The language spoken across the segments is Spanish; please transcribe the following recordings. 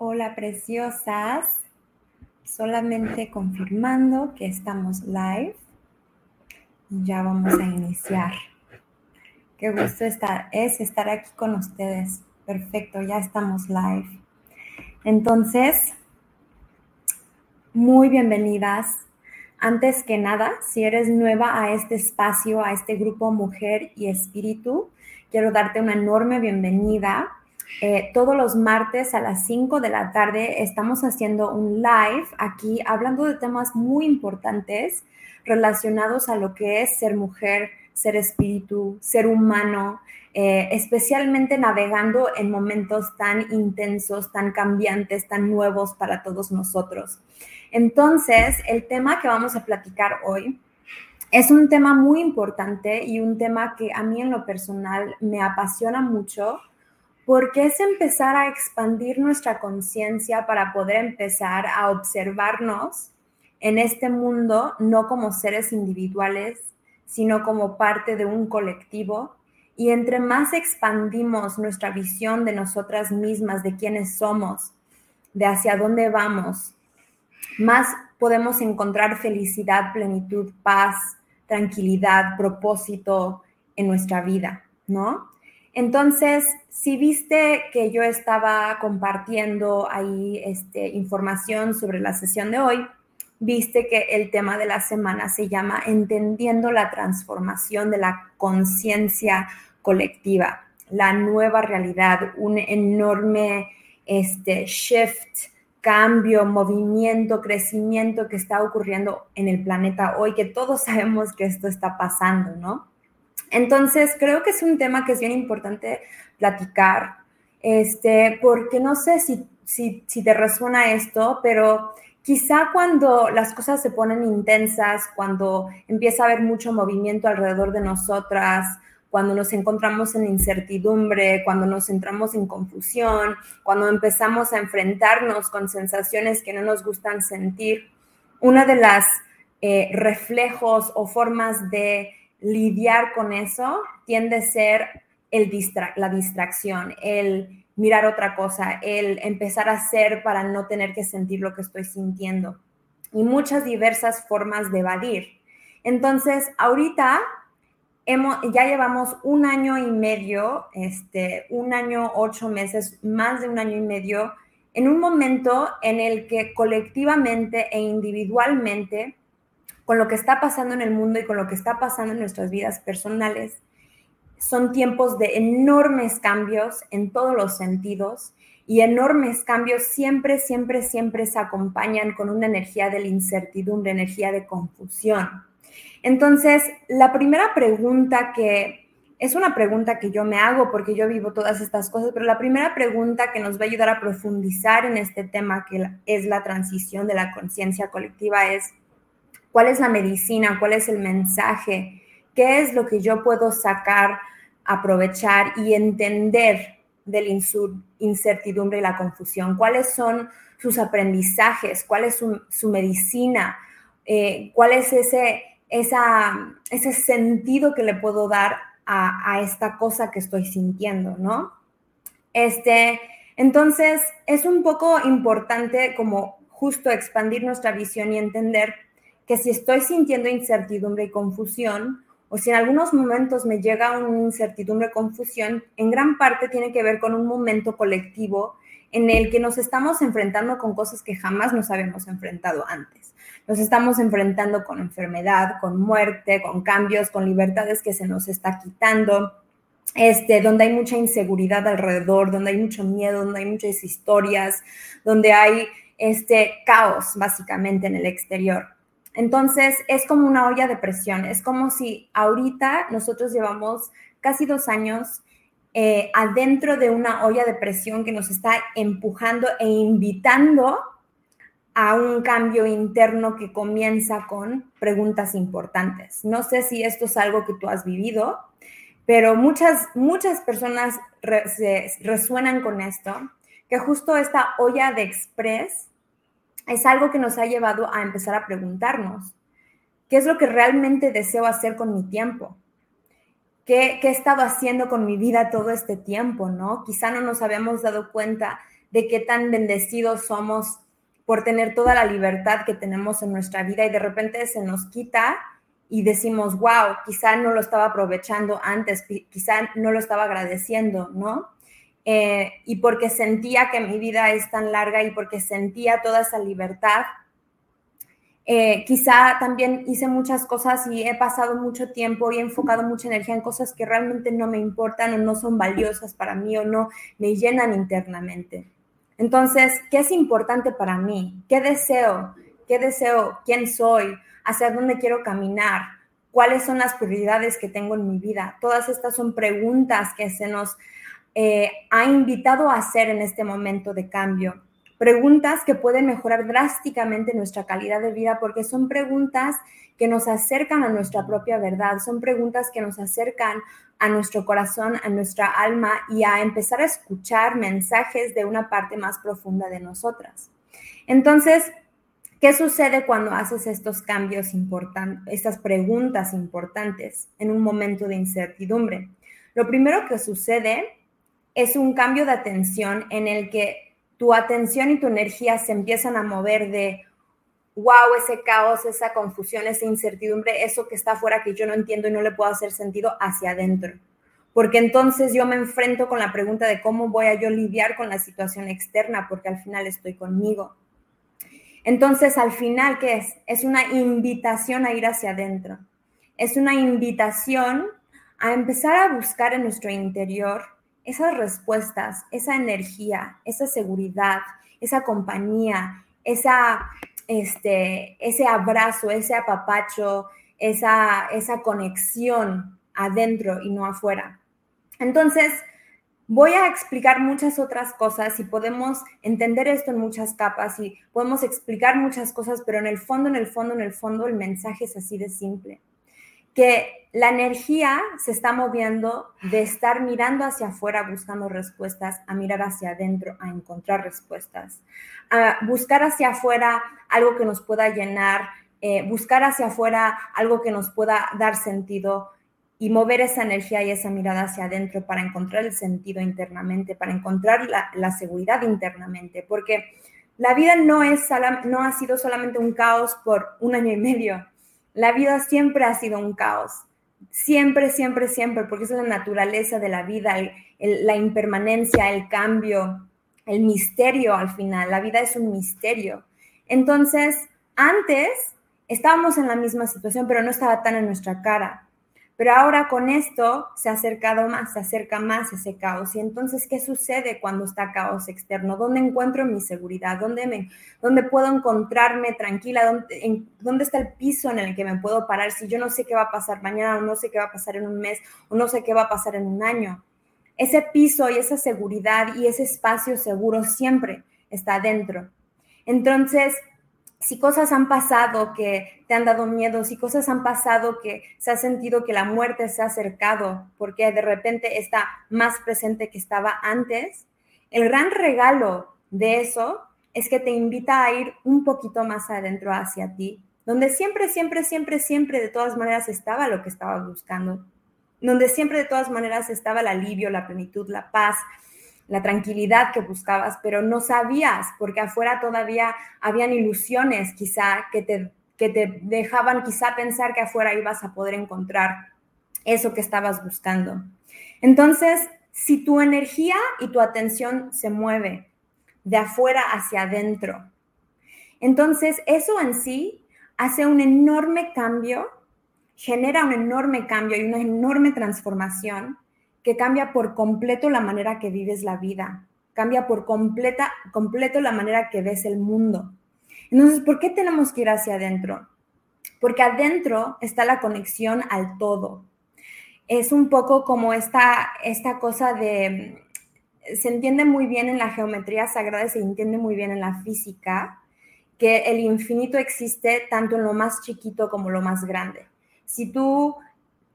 Hola preciosas, solamente confirmando que estamos live. Ya vamos a iniciar. Qué gusto es estar aquí con ustedes. Perfecto, ya estamos live. Entonces, muy bienvenidas. Antes que nada, si eres nueva a este espacio, a este grupo Mujer y Espíritu, quiero darte una enorme bienvenida. Eh, todos los martes a las 5 de la tarde estamos haciendo un live aquí hablando de temas muy importantes relacionados a lo que es ser mujer, ser espíritu, ser humano, eh, especialmente navegando en momentos tan intensos, tan cambiantes, tan nuevos para todos nosotros. Entonces, el tema que vamos a platicar hoy es un tema muy importante y un tema que a mí en lo personal me apasiona mucho porque es empezar a expandir nuestra conciencia para poder empezar a observarnos en este mundo no como seres individuales, sino como parte de un colectivo. Y entre más expandimos nuestra visión de nosotras mismas, de quiénes somos, de hacia dónde vamos, más podemos encontrar felicidad, plenitud, paz, tranquilidad, propósito en nuestra vida, ¿no? Entonces, si viste que yo estaba compartiendo ahí este, información sobre la sesión de hoy, viste que el tema de la semana se llama Entendiendo la transformación de la conciencia colectiva, la nueva realidad, un enorme este, shift, cambio, movimiento, crecimiento que está ocurriendo en el planeta hoy, que todos sabemos que esto está pasando, ¿no? Entonces, creo que es un tema que es bien importante platicar, este, porque no sé si, si, te resuena esto, pero quizá cuando las cosas se ponen intensas, cuando empieza a haber mucho movimiento alrededor de nosotras, cuando nos encontramos en incertidumbre, cuando nos entramos en confusión, cuando empezamos a enfrentarnos con sensaciones que no nos gustan sentir, una de las eh, reflejos o formas de lidiar con eso tiende a ser la distracción, el mirar otra cosa, el empezar a hacer para no tener que sentir lo que estoy sintiendo y muchas diversas formas de evadir. Entonces, ahorita hemos, ya llevamos un año y medio, este, un año, ocho meses, más de un año y medio, en un momento en el que colectivamente e individualmente con lo que está pasando en el mundo y con lo que está pasando en nuestras vidas personales. Son tiempos de enormes cambios en todos los sentidos y enormes cambios siempre, siempre, siempre se acompañan con una energía de la incertidumbre, energía de confusión. Entonces, la primera pregunta que es una pregunta que yo me hago porque yo vivo todas estas cosas, pero la primera pregunta que nos va a ayudar a profundizar en este tema que es la transición de la conciencia colectiva es, cuál es la medicina, cuál es el mensaje, qué es lo que yo puedo sacar, aprovechar y entender de la incertidumbre y la confusión, cuáles son sus aprendizajes, cuál es su, medicina, eh, cuál es ese, ese sentido que le puedo dar a, a, esta cosa que estoy sintiendo, ¿no? Este, entonces, es un poco importante como justo expandir nuestra visión y entender que si estoy sintiendo incertidumbre y confusión, o si en algunos momentos me llega una incertidumbre, confusión, en gran parte tiene que ver con un momento colectivo en el que nos estamos enfrentando con cosas que jamás nos habíamos enfrentado antes. Nos estamos enfrentando con enfermedad, con muerte, con cambios, con libertades que se nos está quitando, este, donde hay mucha inseguridad alrededor, donde hay mucho miedo, donde hay muchas historias, donde hay este caos básicamente en el exterior. Entonces, es como una olla de presión. Es como si ahorita nosotros llevamos casi dos años eh, adentro de una olla de presión que nos está empujando e invitando a un cambio interno que comienza con preguntas importantes. No sé si esto es algo que tú has vivido, pero muchas, muchas personas resuenan con esto, que justo esta olla de express es algo que nos ha llevado a empezar a preguntarnos, ¿qué es lo que realmente deseo hacer con mi tiempo? ¿Qué, he estado haciendo con mi vida todo este tiempo, no? Quizá no nos habíamos dado cuenta de qué tan bendecidos somos por tener toda la libertad que tenemos en nuestra vida y de repente se nos quita y decimos, wow, quizá no lo estaba aprovechando antes, quizá no lo estaba agradeciendo, ¿no? Eh, y porque sentía que mi vida es tan larga y porque sentía toda esa libertad, eh, quizá también hice muchas cosas y he pasado mucho tiempo y he enfocado mucha energía en cosas que realmente no me importan o no son valiosas para mí o no me llenan internamente. Entonces, ¿qué es importante para mí? ¿Qué deseo? ¿Qué deseo? ¿Quién soy? ¿Hacia dónde quiero caminar? ¿Cuáles son las prioridades que tengo en mi vida? Todas estas son preguntas que se nos eh, ha invitado a hacer en este momento de cambio. Preguntas que pueden mejorar drásticamente nuestra calidad de vida porque son preguntas que nos acercan a nuestra propia verdad, son preguntas que nos acercan a nuestro corazón, a nuestra alma y a empezar a escuchar mensajes de una parte más profunda de nosotras. Entonces, ¿qué sucede cuando haces estos cambios importantes, estas preguntas importantes en un momento de incertidumbre? Lo primero que sucede es un cambio de atención en el que tu atención y tu energía se empiezan a mover de, wow, ese caos, esa confusión, esa incertidumbre, eso que está afuera que yo no entiendo y no le puedo hacer sentido hacia adentro. Porque entonces yo me enfrento con la pregunta de cómo voy a yo lidiar con la situación externa, porque al final estoy conmigo. Entonces, al final, ¿qué es? Es una invitación a ir hacia adentro. Es una invitación a empezar a buscar en nuestro interior esas respuestas, esa energía, esa seguridad, esa compañía, esa, este, ese abrazo, ese apapacho, esa, esa conexión adentro y no afuera. Entonces, voy a explicar muchas otras cosas y podemos entender esto en muchas capas y podemos explicar muchas cosas, pero en el fondo, en el fondo, en el fondo, el mensaje es así de simple que la energía se está moviendo de estar mirando hacia afuera buscando respuestas a mirar hacia adentro a encontrar respuestas, a buscar hacia afuera algo que nos pueda llenar, eh, buscar hacia afuera algo que nos pueda dar sentido y mover esa energía y esa mirada hacia adentro para encontrar el sentido internamente, para encontrar la, la seguridad internamente, porque la vida no, es, no ha sido solamente un caos por un año y medio la vida siempre ha sido un caos. Siempre, siempre, siempre, porque es la naturaleza de la vida, la impermanencia, el cambio, el misterio al final. La vida es un misterio. Entonces, antes estábamos en la misma situación, pero no estaba tan en nuestra cara. Pero ahora con esto se ha acercado más, se acerca más ese caos. Y entonces, ¿qué sucede cuando está caos externo? ¿Dónde encuentro mi seguridad? ¿Dónde, me, dónde puedo encontrarme tranquila? ¿Dónde, ¿Dónde está el piso en el que me puedo parar si yo no sé qué va a pasar mañana o no sé qué va a pasar en un mes o no sé qué va a pasar en un año? Ese piso y esa seguridad y ese espacio seguro siempre está dentro. Entonces, si cosas han pasado que te han dado miedo, si cosas han pasado que se ha sentido que la muerte se ha acercado porque de repente está más presente que estaba antes, el gran regalo de eso es que te invita a ir un poquito más adentro hacia ti, donde siempre, siempre, siempre, siempre de todas maneras estaba lo que estabas buscando, donde siempre de todas maneras estaba el alivio, la plenitud, la paz, la tranquilidad que buscabas, pero no sabías, porque afuera todavía habían ilusiones quizá que te, que te dejaban quizá pensar que afuera ibas a poder encontrar eso que estabas buscando. Entonces, si tu energía y tu atención se mueve de afuera hacia adentro, entonces eso en sí hace un enorme cambio, genera un enorme cambio y una enorme transformación cambia por completo la manera que vives la vida, cambia por completa, completo la manera que ves el mundo. Entonces, ¿por qué tenemos que ir hacia adentro? Porque adentro está la conexión al todo. Es un poco como esta, esta cosa de, se entiende muy bien en la geometría sagrada se entiende muy bien en la física, que el infinito existe tanto en lo más chiquito como lo más grande. Si tú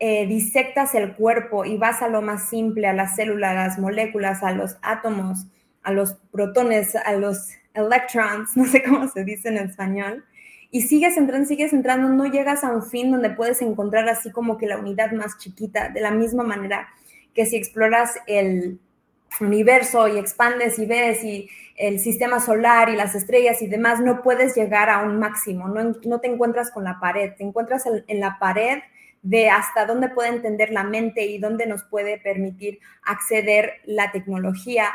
eh, disectas el cuerpo y vas a lo más simple, a las células, a las moléculas, a los átomos, a los protones, a los electrons, no sé cómo se dice en español, y sigues entrando, sigues entrando, no llegas a un fin donde puedes encontrar así como que la unidad más chiquita, de la misma manera que si exploras el, universo y expandes y ves y el sistema solar y las estrellas y demás, no puedes llegar a un máximo, no, no te encuentras con la pared, te encuentras en, la pared de hasta dónde puede entender la mente y dónde nos puede permitir acceder la tecnología,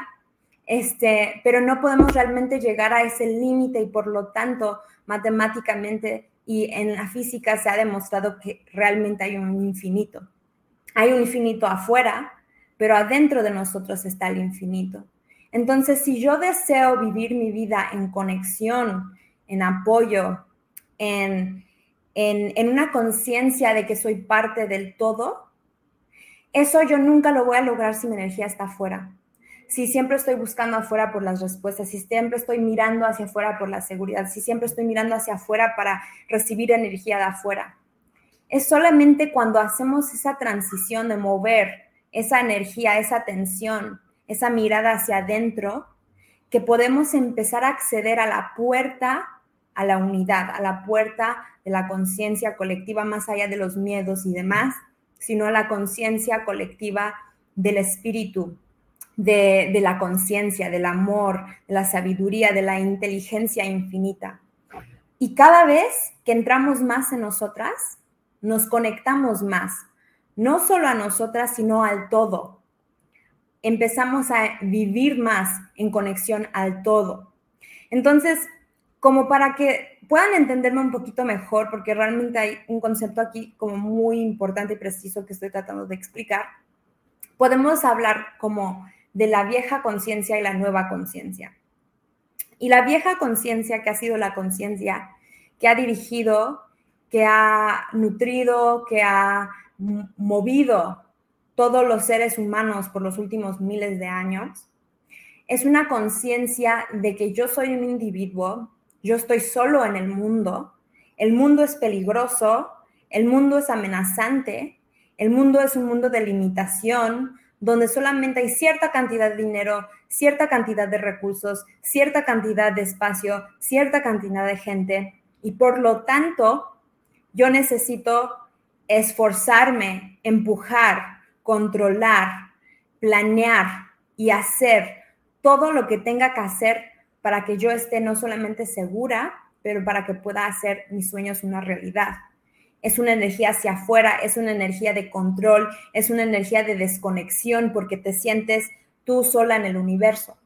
este, pero no podemos realmente llegar a ese límite y por lo tanto matemáticamente y en la física se ha demostrado que realmente hay un infinito. Hay un infinito afuera, pero adentro de nosotros está el infinito. Entonces, si yo deseo vivir mi vida en conexión, en apoyo, en, en, una conciencia de que soy parte del todo, eso yo nunca lo voy a lograr si mi energía está afuera. Si siempre estoy buscando afuera por las respuestas, si siempre estoy mirando hacia afuera por la seguridad, si siempre estoy mirando hacia afuera para recibir energía de afuera. Es solamente cuando hacemos esa transición de mover esa energía, esa tensión, esa mirada hacia adentro, que podemos empezar a acceder a la puerta a la unidad, a la puerta de la conciencia colectiva más allá de los miedos y demás, sino a la conciencia colectiva del espíritu, de, de la conciencia, del amor, de la sabiduría, de la inteligencia infinita. Y cada vez que entramos más en nosotras, nos conectamos más, no solo a nosotras, sino al todo. Empezamos a vivir más en conexión al todo. Entonces, como para que puedan entenderme un poquito mejor, porque realmente hay un concepto aquí como muy importante y preciso que estoy tratando de explicar, podemos hablar como de la vieja conciencia y la nueva conciencia. Y la vieja conciencia, que ha sido la conciencia que ha dirigido, que ha nutrido, que ha movido todos los seres humanos por los últimos miles de años, es una conciencia de que yo soy un individuo, yo estoy solo en el mundo, el mundo es peligroso, el mundo es amenazante, el mundo es un mundo de limitación, donde solamente hay cierta cantidad de dinero, cierta cantidad de recursos, cierta cantidad de espacio, cierta cantidad de gente, y por lo tanto, yo necesito esforzarme, empujar, controlar, planear y hacer todo lo que tenga que hacer para que yo esté no solamente segura, pero para que pueda hacer mis sueños una realidad. Es una energía hacia afuera, es una energía de control, es una energía de desconexión porque te sientes tú sola en el universo.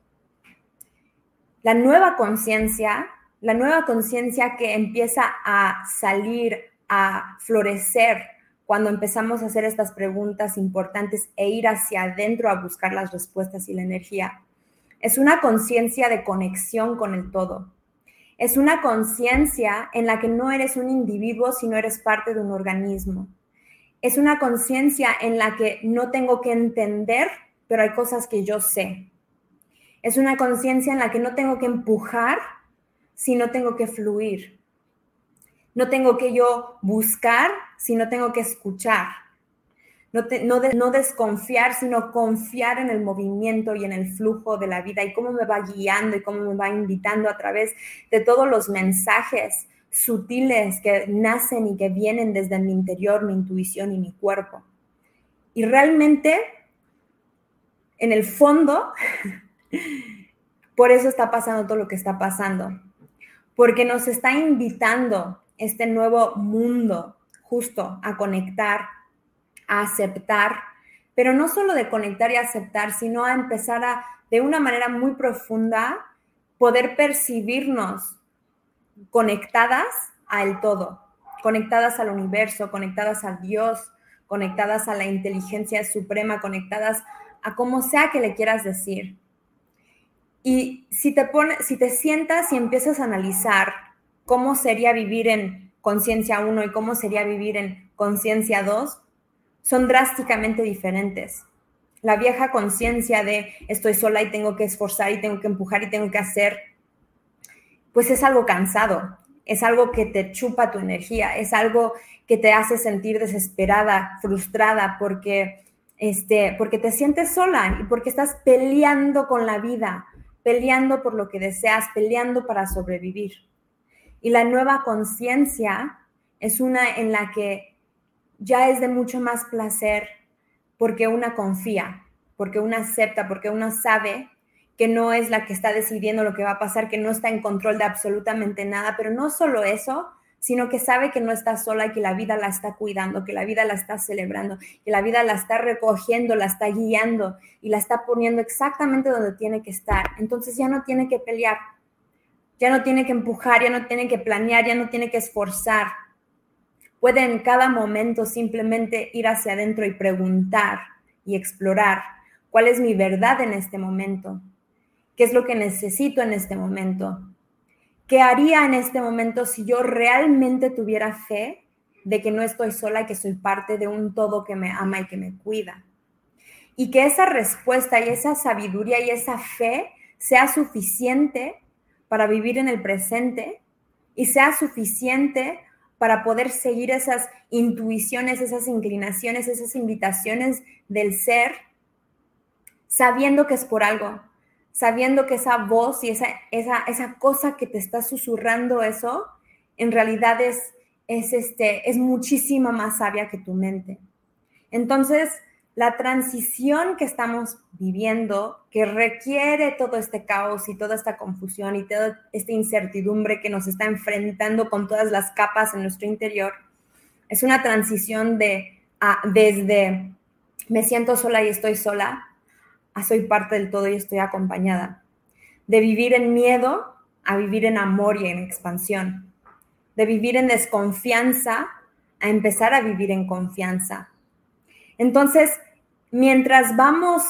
La nueva conciencia, la nueva conciencia que empieza a salir, a florecer cuando empezamos a hacer estas preguntas importantes e ir hacia adentro a buscar las respuestas y la energía. Es una conciencia de conexión con el todo. Es una conciencia en la que no eres un individuo, sino eres parte de un organismo. Es una conciencia en la que no tengo que entender, pero hay cosas que yo sé. Es una conciencia en la que no tengo que empujar, sino tengo que fluir. No tengo que yo buscar, sino tengo que escuchar. No, no, desconfiar, sino confiar en el movimiento y en el flujo de la vida y cómo me va guiando y cómo me va invitando a través de todos los mensajes sutiles que nacen y que vienen desde mi interior, mi intuición y mi cuerpo. Y realmente, en el fondo, por eso está pasando todo lo que está pasando, porque nos está invitando este nuevo mundo justo a conectar, aceptar, pero no solo de conectar y aceptar, sino a empezar a, de una manera muy profunda, poder percibirnos conectadas al todo, conectadas al universo, conectadas a Dios, conectadas a la inteligencia suprema, conectadas a como sea que le quieras decir. Y si te, pone, si te sientas y empiezas a analizar cómo sería vivir en conciencia 1 y cómo sería vivir en conciencia 2 son drásticamente diferentes. La vieja conciencia de estoy sola y tengo que esforzar y tengo que empujar y tengo que hacer, pues es algo cansado, es algo que te chupa tu energía, es algo que te hace sentir desesperada, frustrada, porque, este, porque te sientes sola y porque estás peleando con la vida, peleando por lo que deseas, peleando para sobrevivir. Y la nueva conciencia es una en la que ya es de mucho más placer porque una confía, porque una acepta, porque una sabe que no es la que está decidiendo lo que va a pasar, que no está en control de absolutamente nada, pero no solo eso, sino que sabe que no está sola y que la vida la está cuidando, que la vida la está celebrando, que la vida la está recogiendo, la está guiando y la está poniendo exactamente donde tiene que estar. Entonces ya no tiene que pelear, ya no tiene que empujar, ya no tiene que planear, ya no tiene que esforzar. Puede en cada momento simplemente ir hacia adentro y preguntar y explorar cuál es mi verdad en este momento, qué es lo que necesito en este momento, ¿Qué haría en este momento si yo realmente tuviera fe de que no estoy sola y que soy parte de un todo que me ama y que me cuida? Y que esa respuesta y esa sabiduría y esa fe sea suficiente para vivir en el presente y sea suficiente para poder seguir esas intuiciones, esas inclinaciones, esas invitaciones del ser, sabiendo que es por algo, sabiendo que esa voz y esa, esa, esa cosa que te está susurrando eso, en realidad es, es, este, es muchísima más sabia que tu mente. Entonces, la transición que estamos viviendo, que requiere todo este caos y toda esta confusión y toda esta incertidumbre que nos está enfrentando con todas las capas en nuestro interior, es una transición de desde me siento sola y estoy sola a soy parte del todo y estoy acompañada. De vivir en miedo a vivir en amor y en expansión. De vivir en desconfianza a empezar a vivir en confianza. Entonces, mientras vamos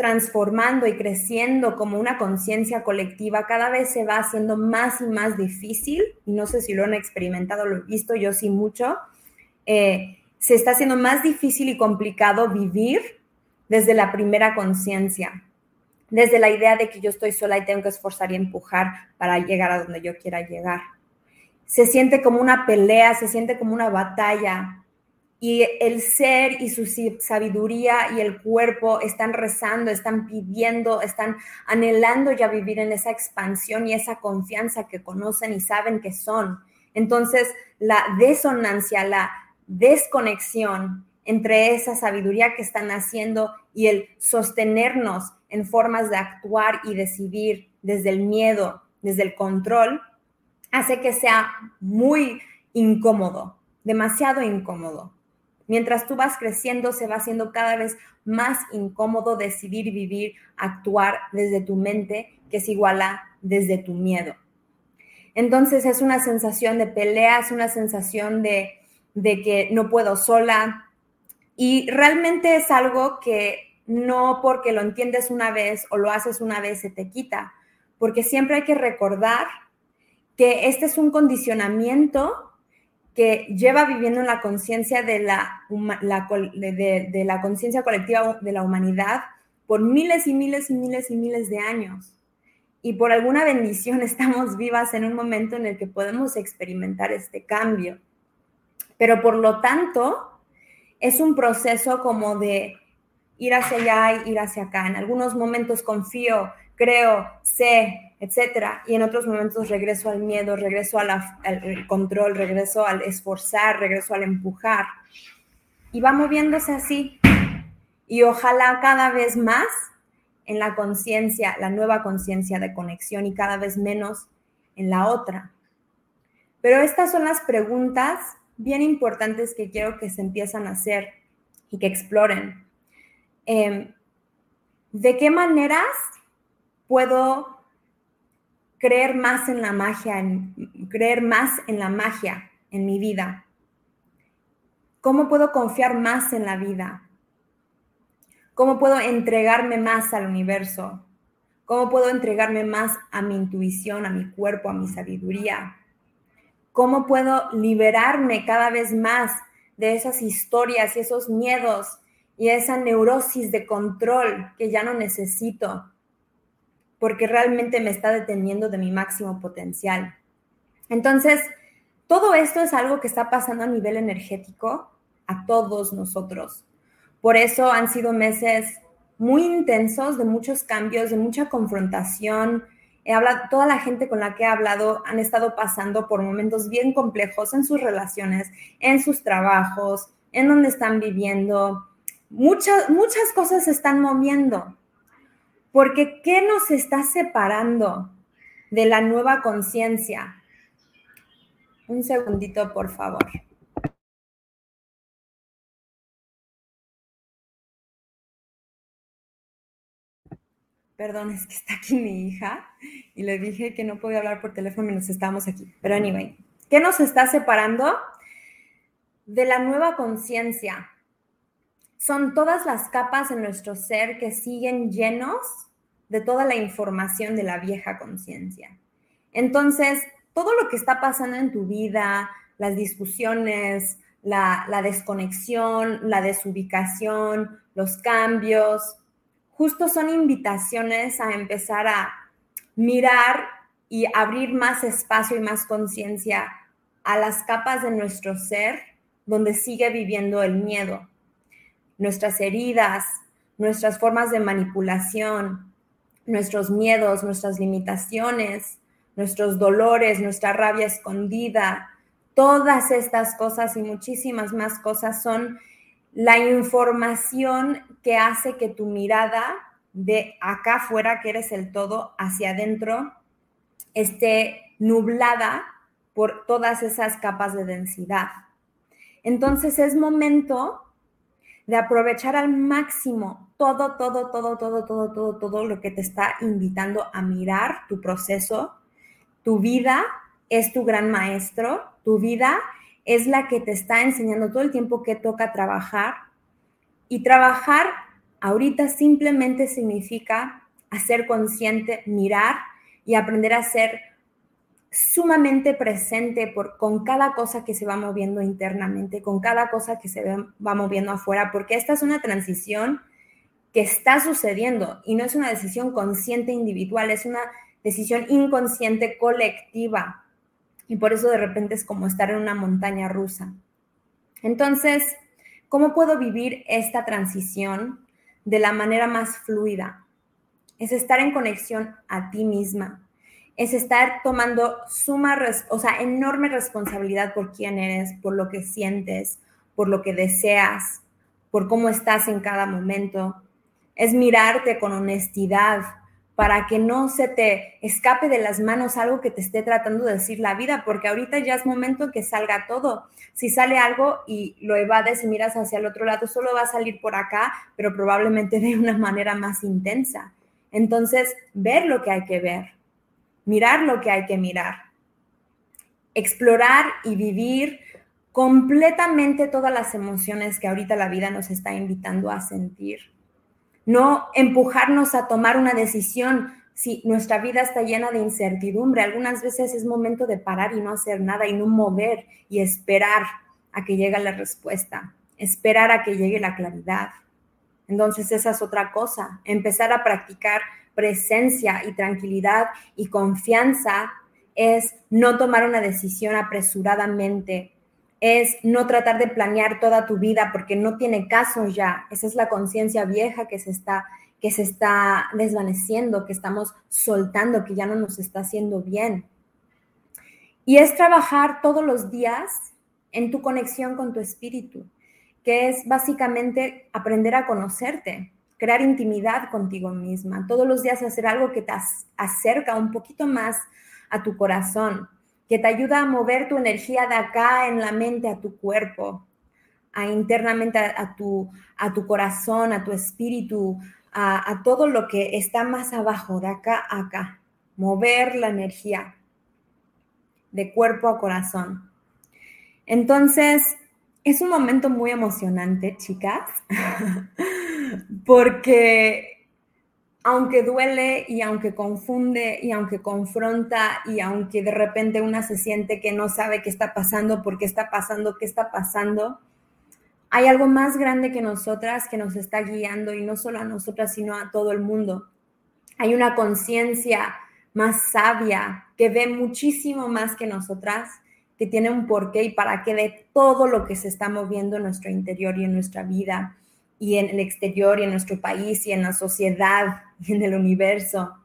transformando y creciendo como una conciencia colectiva, cada vez se va haciendo más y más difícil, y no sé si lo han experimentado, lo he visto yo sí mucho, eh, se está haciendo más difícil y complicado vivir desde la primera conciencia, desde la idea de que yo estoy sola y tengo que esforzar y empujar para llegar a donde yo quiera llegar. Se siente como una pelea, se siente como una batalla y el ser y su sabiduría y el cuerpo están rezando, están pidiendo, están anhelando ya vivir en esa expansión y esa confianza que conocen y saben que son. Entonces, la desonancia, la desconexión entre esa sabiduría que están haciendo y el sostenernos en formas de actuar y decidir desde el miedo, desde el control, hace que sea muy incómodo, demasiado incómodo. Mientras tú vas creciendo, se va haciendo cada vez más incómodo decidir vivir, actuar desde tu mente, que es igual a desde tu miedo. Entonces es una sensación de pelea, es una sensación de, de que no puedo sola, y realmente es algo que no porque lo entiendes una vez o lo haces una vez se te quita, porque siempre hay que recordar que este es un condicionamiento que lleva viviendo en la conciencia de la, de la conciencia colectiva de la humanidad por miles y miles y miles y miles de años. Y por alguna bendición estamos vivas en un momento en el que podemos experimentar este cambio. Pero por lo tanto, es un proceso como de ir hacia allá y ir hacia acá. En algunos momentos confío, creo, sé, etcétera, y en otros momentos regreso al miedo, regreso al control, regreso al esforzar, regreso al empujar. Y va moviéndose así. Y ojalá cada vez más en la conciencia, la nueva conciencia de conexión y cada vez menos en la otra. Pero estas son las preguntas bien importantes que quiero que se empiezan a hacer y que exploren. Em, ¿De qué maneras puedo creer más en la magia, creer más en la magia en mi vida? ¿Cómo puedo confiar más en la vida? ¿Cómo puedo entregarme más al universo? ¿Cómo puedo entregarme más a mi intuición, a mi cuerpo, a mi sabiduría? ¿Cómo puedo liberarme cada vez más de esas historias y esos miedos y esa neurosis de control que ya no necesito? Porque realmente me está deteniendo de mi máximo potencial. Entonces, todo esto es algo que está pasando a nivel energético a todos nosotros. Por eso han sido meses muy intensos, de muchos cambios, de mucha confrontación, He hablado, toda la gente con la que he hablado han estado pasando por momentos bien complejos en sus relaciones, en sus trabajos, en donde están viviendo, muchas, muchas cosas se están moviendo. Porque ¿qué nos está separando de la nueva conciencia? Un segundito, por favor. Perdón, es que está aquí mi hija y le dije que no podía hablar por teléfono mientras estábamos aquí. Pero anyway, ¿qué nos está separando de la nueva conciencia? Son todas las capas en nuestro ser que siguen llenos de toda la información de la vieja conciencia. Entonces, todo lo que está pasando en tu vida, las discusiones, la, la desconexión, la desubicación, los cambios, justo son invitaciones a empezar a mirar y abrir más espacio y más conciencia a las capas de nuestro ser donde sigue viviendo el miedo, nuestras heridas, nuestras formas de manipulación, nuestros miedos, nuestras limitaciones, nuestros dolores, nuestra rabia escondida, todas estas cosas y muchísimas más cosas son la información que hace que tu mirada de acá afuera, que eres el todo, hacia adentro, esté nublada por todas esas capas de densidad. Entonces es momento de aprovechar al máximo todo, todo, todo, todo, todo, todo, todo lo que te está invitando a mirar tu proceso. Tu vida es tu gran maestro, tu vida es la que te está enseñando todo el tiempo que toca trabajar. Y trabajar ahorita simplemente significa hacer consciente, mirar y aprender a ser sumamente presente por, con cada cosa que se va moviendo internamente, con cada cosa que se va moviendo afuera, porque esta es una transición que está sucediendo y no es una decisión consciente individual, es una decisión inconsciente colectiva. Y por eso de repente es como estar en una montaña rusa. Entonces, ¿cómo puedo vivir esta transición de la manera más fluida? Es estar en conexión a ti misma. Es estar tomando suma, o sea, enorme responsabilidad por quién eres, por lo que sientes, por lo que deseas, por cómo estás en cada momento. Es mirarte con honestidad, para que no se te escape de las manos algo que te esté tratando de decir la vida, porque ahorita ya es momento que salga todo. Si sale algo y lo evades y miras hacia el otro lado, solo va a salir por acá, pero probablemente de una manera más intensa. Entonces, ver lo que hay que ver, mirar lo que hay que mirar, explorar y vivir completamente todas las emociones que ahorita la vida nos está invitando a sentir no empujarnos a tomar una decisión si nuestra vida está llena de incertidumbre. Algunas veces es momento de parar y no hacer nada y no mover y esperar a que llegue la respuesta, esperar a que llegue la claridad. Entonces esa es otra cosa, empezar a practicar presencia y tranquilidad y confianza es no tomar una decisión apresuradamente, es no tratar de planear toda tu vida porque no tiene caso ya. Esa es la conciencia vieja que se está que se está desvaneciendo, que estamos soltando, que ya no nos está haciendo bien. Y es trabajar todos los días en tu conexión con tu espíritu, que es básicamente aprender a conocerte, crear intimidad contigo misma, todos los días hacer algo que te acerca un poquito más a tu corazón, que te ayuda a mover tu energía de acá en la mente a tu cuerpo, a internamente a, tu, a tu corazón, a tu espíritu, a, a todo lo que está más abajo, de acá a acá. Mover la energía de cuerpo a corazón. Entonces, es un momento muy emocionante, chicas, porque aunque duele y aunque confunde y aunque confronta y aunque de repente una se siente que no sabe qué está pasando, por qué está pasando, qué está pasando, hay algo más grande que nosotras que nos está guiando y no solo a nosotras, sino a todo el mundo. Hay una conciencia más sabia que ve muchísimo más que nosotras, que tiene un porqué y para qué de todo lo que se está moviendo en nuestro interior y en nuestra vida y en el exterior y en nuestro país y en la sociedad y en el universo.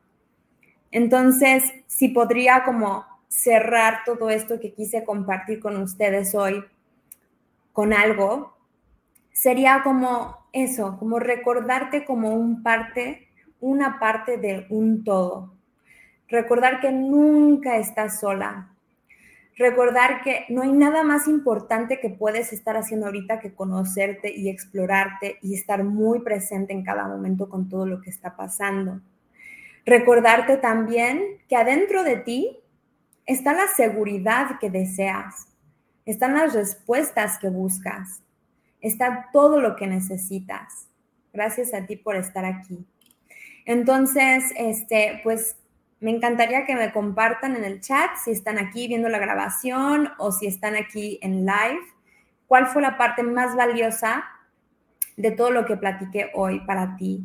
Entonces, si podría como cerrar todo esto que quise compartir con ustedes hoy con algo, sería como eso, como recordarte como un parte, una parte de un todo. Recordar que nunca estás sola. Recordar que no hay nada más importante que puedes estar haciendo ahorita que conocerte y explorarte y estar muy presente en cada momento con todo lo que está pasando. Recordarte también que adentro de ti está la seguridad que deseas, están las respuestas que buscas, está todo lo que necesitas. Gracias a ti por estar aquí. Entonces, este, pues me encantaría que me compartan en el chat si están aquí viendo la grabación o si están aquí en live, cuál fue la parte más valiosa de todo lo que platiqué hoy para ti.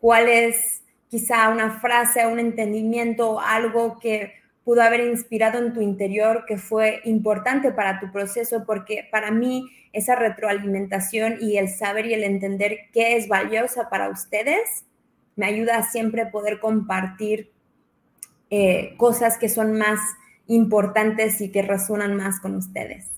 ¿Cuál es quizá una frase, un entendimiento, algo que pudo haber inspirado en tu interior que fue importante para tu proceso, porque para mí esa retroalimentación y el saber y el entender qué es valiosa para ustedes me ayuda a siempre poder compartir eh, cosas que son más importantes y que resuenan más con ustedes.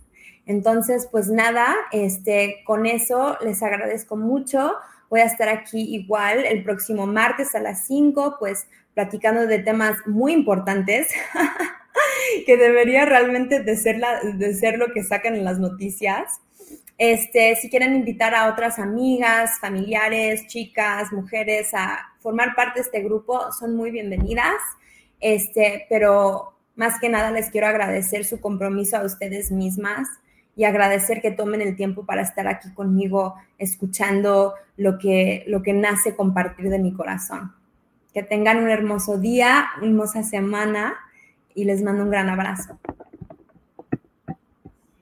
Entonces, pues nada, este, con eso les agradezco mucho. Voy a estar aquí igual el próximo martes a las 5, pues platicando de temas muy importantes que debería realmente de ser, de ser lo que sacan en las noticias. Este, si quieren invitar a otras amigas, familiares, chicas, mujeres a formar parte de este grupo, son muy bienvenidas. Este, pero más que nada les quiero agradecer su compromiso a ustedes mismas y agradecer que tomen el tiempo para estar aquí conmigo escuchando lo que, lo que nace compartir de mi corazón. Que tengan un hermoso día, una hermosa semana y les mando un gran abrazo.